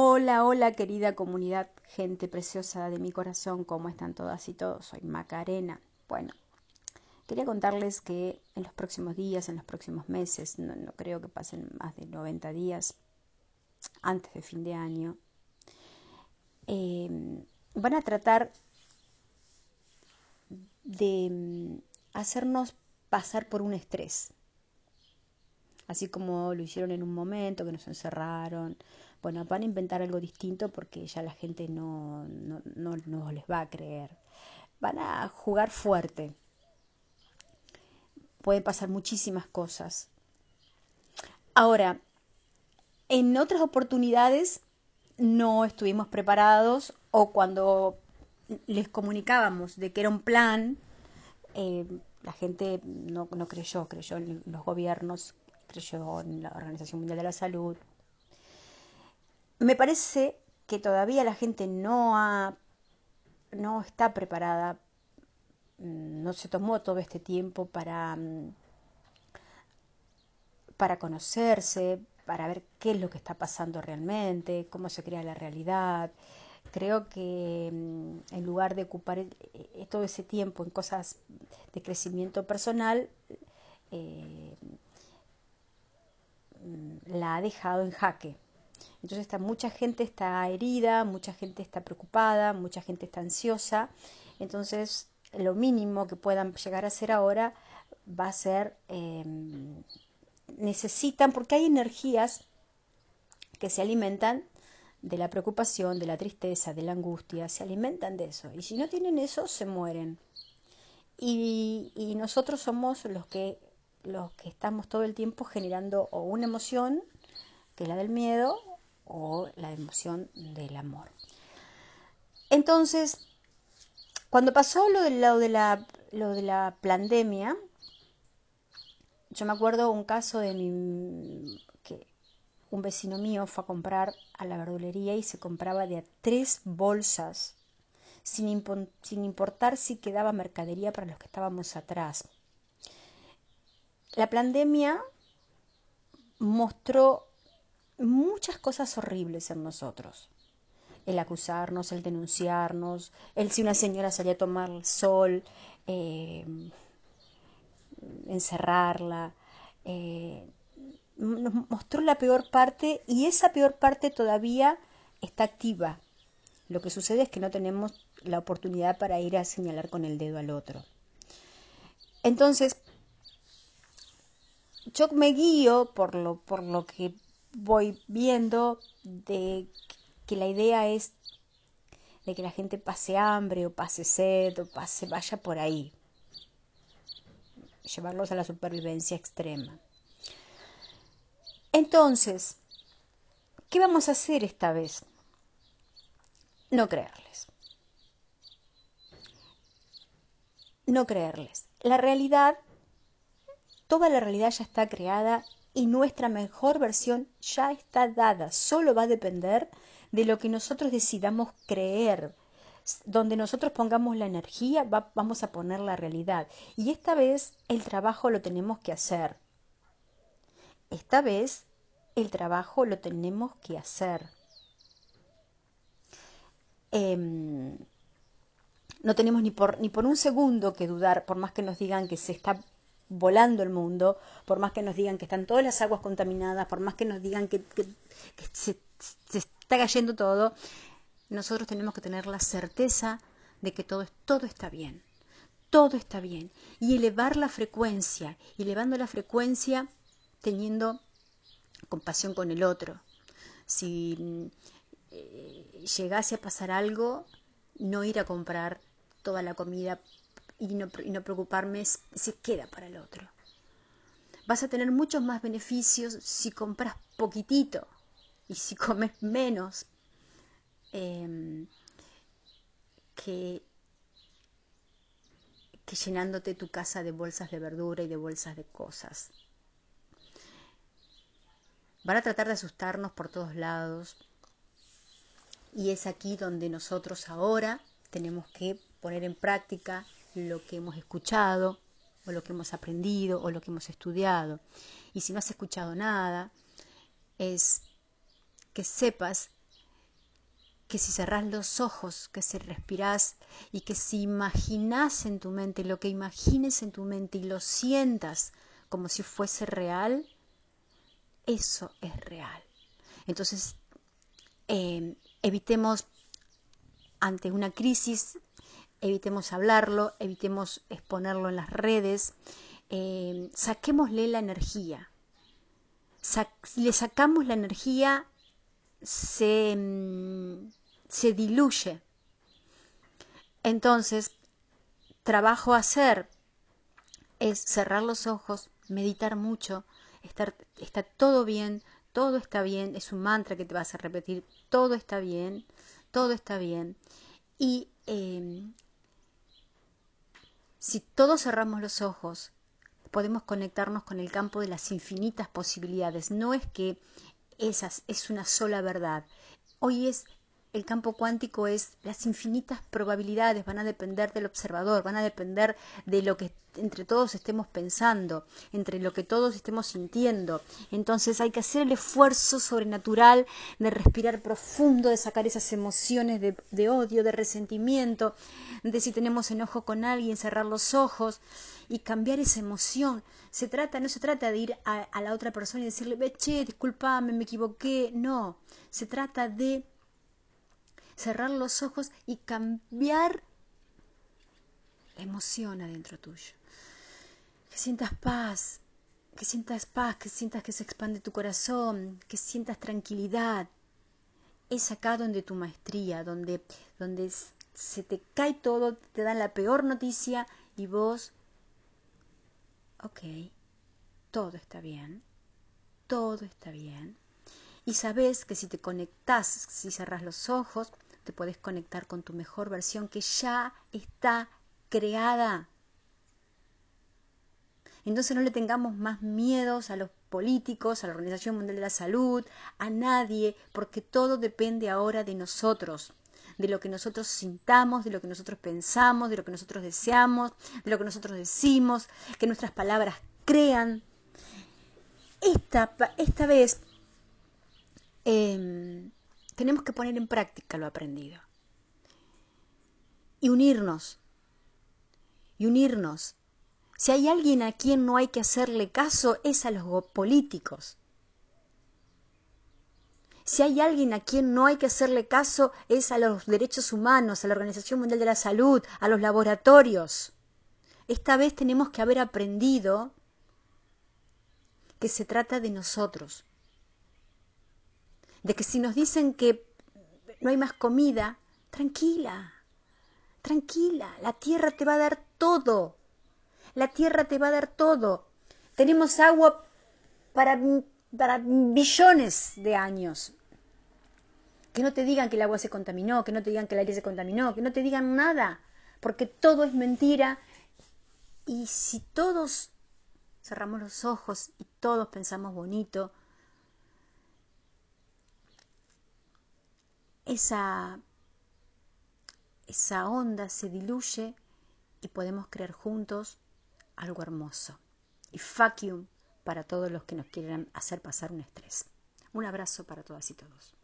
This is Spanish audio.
Hola, hola querida comunidad, gente preciosa de mi corazón, ¿cómo están todas y todos? Soy Macarena. Bueno, quería contarles que en los próximos días, en los próximos meses, no, creo que pasen más de 90 días antes de fin de año, em, van a tratar de mm, hacernos pasar por un estrés así como lo hicieron en un momento, que nos encerraron. Bueno, van a inventar algo distinto porque ya la gente no, no, no, les va a creer. Van a jugar fuerte. Pueden pasar muchísimas cosas. Ahora, en otras oportunidades no estuvimos preparados o cuando les comunicábamos de que era un plan, eh, la gente no, no creyó, creyó en los gobiernos creyó en la Organización Mundial de la Salud. Me parece que todavía la gente no ha, no está preparada, mm, no se tomó todo este tiempo para, mm, para conocerse, para ver qué es lo que está pasando realmente, cómo se crea la realidad. Creo que mm, en lugar de ocupar eh, todo ese tiempo en cosas de crecimiento personal, eh, la ha dejado en jaque. Entonces está, mucha gente está herida, mucha gente está preocupada, mucha gente está ansiosa. Entonces lo mínimo que puedan llegar a hacer ahora va a ser, em, necesitan, porque hay energías que se alimentan de la preocupación, de la tristeza, de la angustia, se alimentan de eso. Y si no tienen eso, se mueren. Y, y nosotros somos los que los que estamos todo el tiempo generando o una emoción, que es la del miedo, o la emoción del amor. Entonces, cuando pasó lo de, de, la, lo de la pandemia, yo me acuerdo un caso de mi, que un vecino mío fue a comprar a la verdulería y se compraba de tres bolsas, sin, sin importar si quedaba mercadería para los que estábamos atrás. La pandemia mostró muchas cosas horribles en nosotros. El acusarnos, el denunciarnos, el si una señora salía a tomar el sol, eh, encerrarla. Eh, nos mostró la peor parte y esa peor parte todavía está activa. Lo que sucede es que no tenemos la oportunidad para ir a señalar con el dedo al otro. Entonces, yo me guío por lo, por lo que voy viendo de que la idea es de que la gente pase hambre o pase sed o pase, vaya por ahí. Llevarlos a la supervivencia extrema. Entonces, ¿qué vamos a hacer esta vez? No creerles. No creerles. La realidad Toda la realidad ya está creada y nuestra mejor versión ya está dada. Solo va a depender de lo que nosotros decidamos creer. Donde nosotros pongamos la energía, vamos a poner la realidad. Y esta vez el trabajo lo tenemos que hacer. Esta vez el trabajo lo tenemos que hacer. Em, no tenemos ni por, ni por un segundo que dudar, por más que nos digan que se está volando el mundo, por más que nos digan que están todas las aguas contaminadas, por más que nos digan que, se, está cayendo todo, nosotros tenemos que tener la certeza de que todo, todo está bien, todo está bien, y elevar la frecuencia, elevando la frecuencia teniendo compasión con el otro. Si eh, llegase a pasar algo, no ir a comprar toda la comida y no, preocuparme si queda para el otro. Vas a tener muchos más beneficios si compras poquitito y si comes menos em, que, que llenándote tu casa de bolsas de verdura y de bolsas de cosas. Van a tratar de asustarnos por todos lados y es aquí donde nosotros ahora tenemos que poner en práctica lo que hemos escuchado o lo que hemos aprendido o lo que hemos estudiado. Y si no has escuchado nada, es que sepas que si cerrás los ojos, que si respirás y que si imaginás en tu mente lo que imagines en tu mente y lo sientas como si fuese real, eso es real. Entonces, eh, evitemos ante una crisis, evitemos hablarlo, evitemos exponerlo en las redes, eh, saquémosle la energía. si le sacamos la energía, se, mm, se diluye. Entonces, trabajo a hacer es cerrar los ojos, meditar mucho, estar, está todo bien, todo está bien, es un mantra que te vas a repetir, todo está bien, todo está bien. Y em, si todos cerramos los ojos, podemos conectarnos con el campo de las infinitas posibilidades. No es que esas es una sola verdad. Hoy es el campo cuántico es las infinitas probabilidades, van a depender del observador, van a depender de lo que entre todos estemos pensando, entre lo que todos estemos sintiendo. Entonces hay que hacer el esfuerzo sobrenatural de respirar profundo, de sacar esas emociones de, odio, de resentimiento, de si tenemos enojo con alguien, cerrar los ojos y cambiar esa emoción. Se trata, no se trata de ir a, a la otra persona y decirle, che, discúlpame, me equivoqué. No, se trata de cerrar los ojos y cambiar la emoción adentro tuyo. Que sientas paz, que sientas paz, que sientas que se expande tu corazón, que sientas tranquilidad. Es acá donde tu maestría, donde, donde se te cae todo, te dan la peor noticia y vos, ok, todo está bien, todo está bien. Y sabes que si te conectas, si cerras los ojos, te puedes conectar con tu mejor versión que ya está creada. Entonces no le tengamos más miedos a los políticos, a la Organización Mundial de la Salud, a nadie, porque todo depende ahora de nosotros, de lo que nosotros sintamos, de lo que nosotros pensamos, de lo que nosotros deseamos, de lo que nosotros decimos, que nuestras palabras crean. Esta, esta vez eh, tenemos que poner en práctica lo aprendido. Y unirnos. Y unirnos. Si hay alguien a quien no hay que hacerle caso, es a los políticos. Si hay alguien a quien no hay que hacerle caso, es a los derechos humanos, a la Organización Mundial de la Salud, a los laboratorios. Esta vez tenemos que haber aprendido que se trata de nosotros, de que si nos dicen que no hay más comida, tranquila, tranquila, la tierra te va a dar todo, la tierra te va a dar todo. Tenemos agua para, para billones de años. Que no te digan que el agua se contaminó, que no te digan que el aire se contaminó, que no te digan nada, porque todo es mentira. Y si todos cerramos los ojos y todos pensamos bonito, esa, esa onda se diluye y podemos crear juntos algo hermoso. Y fuck para todos los que nos quieran hacer pasar un estrés. Un abrazo para todas y todos.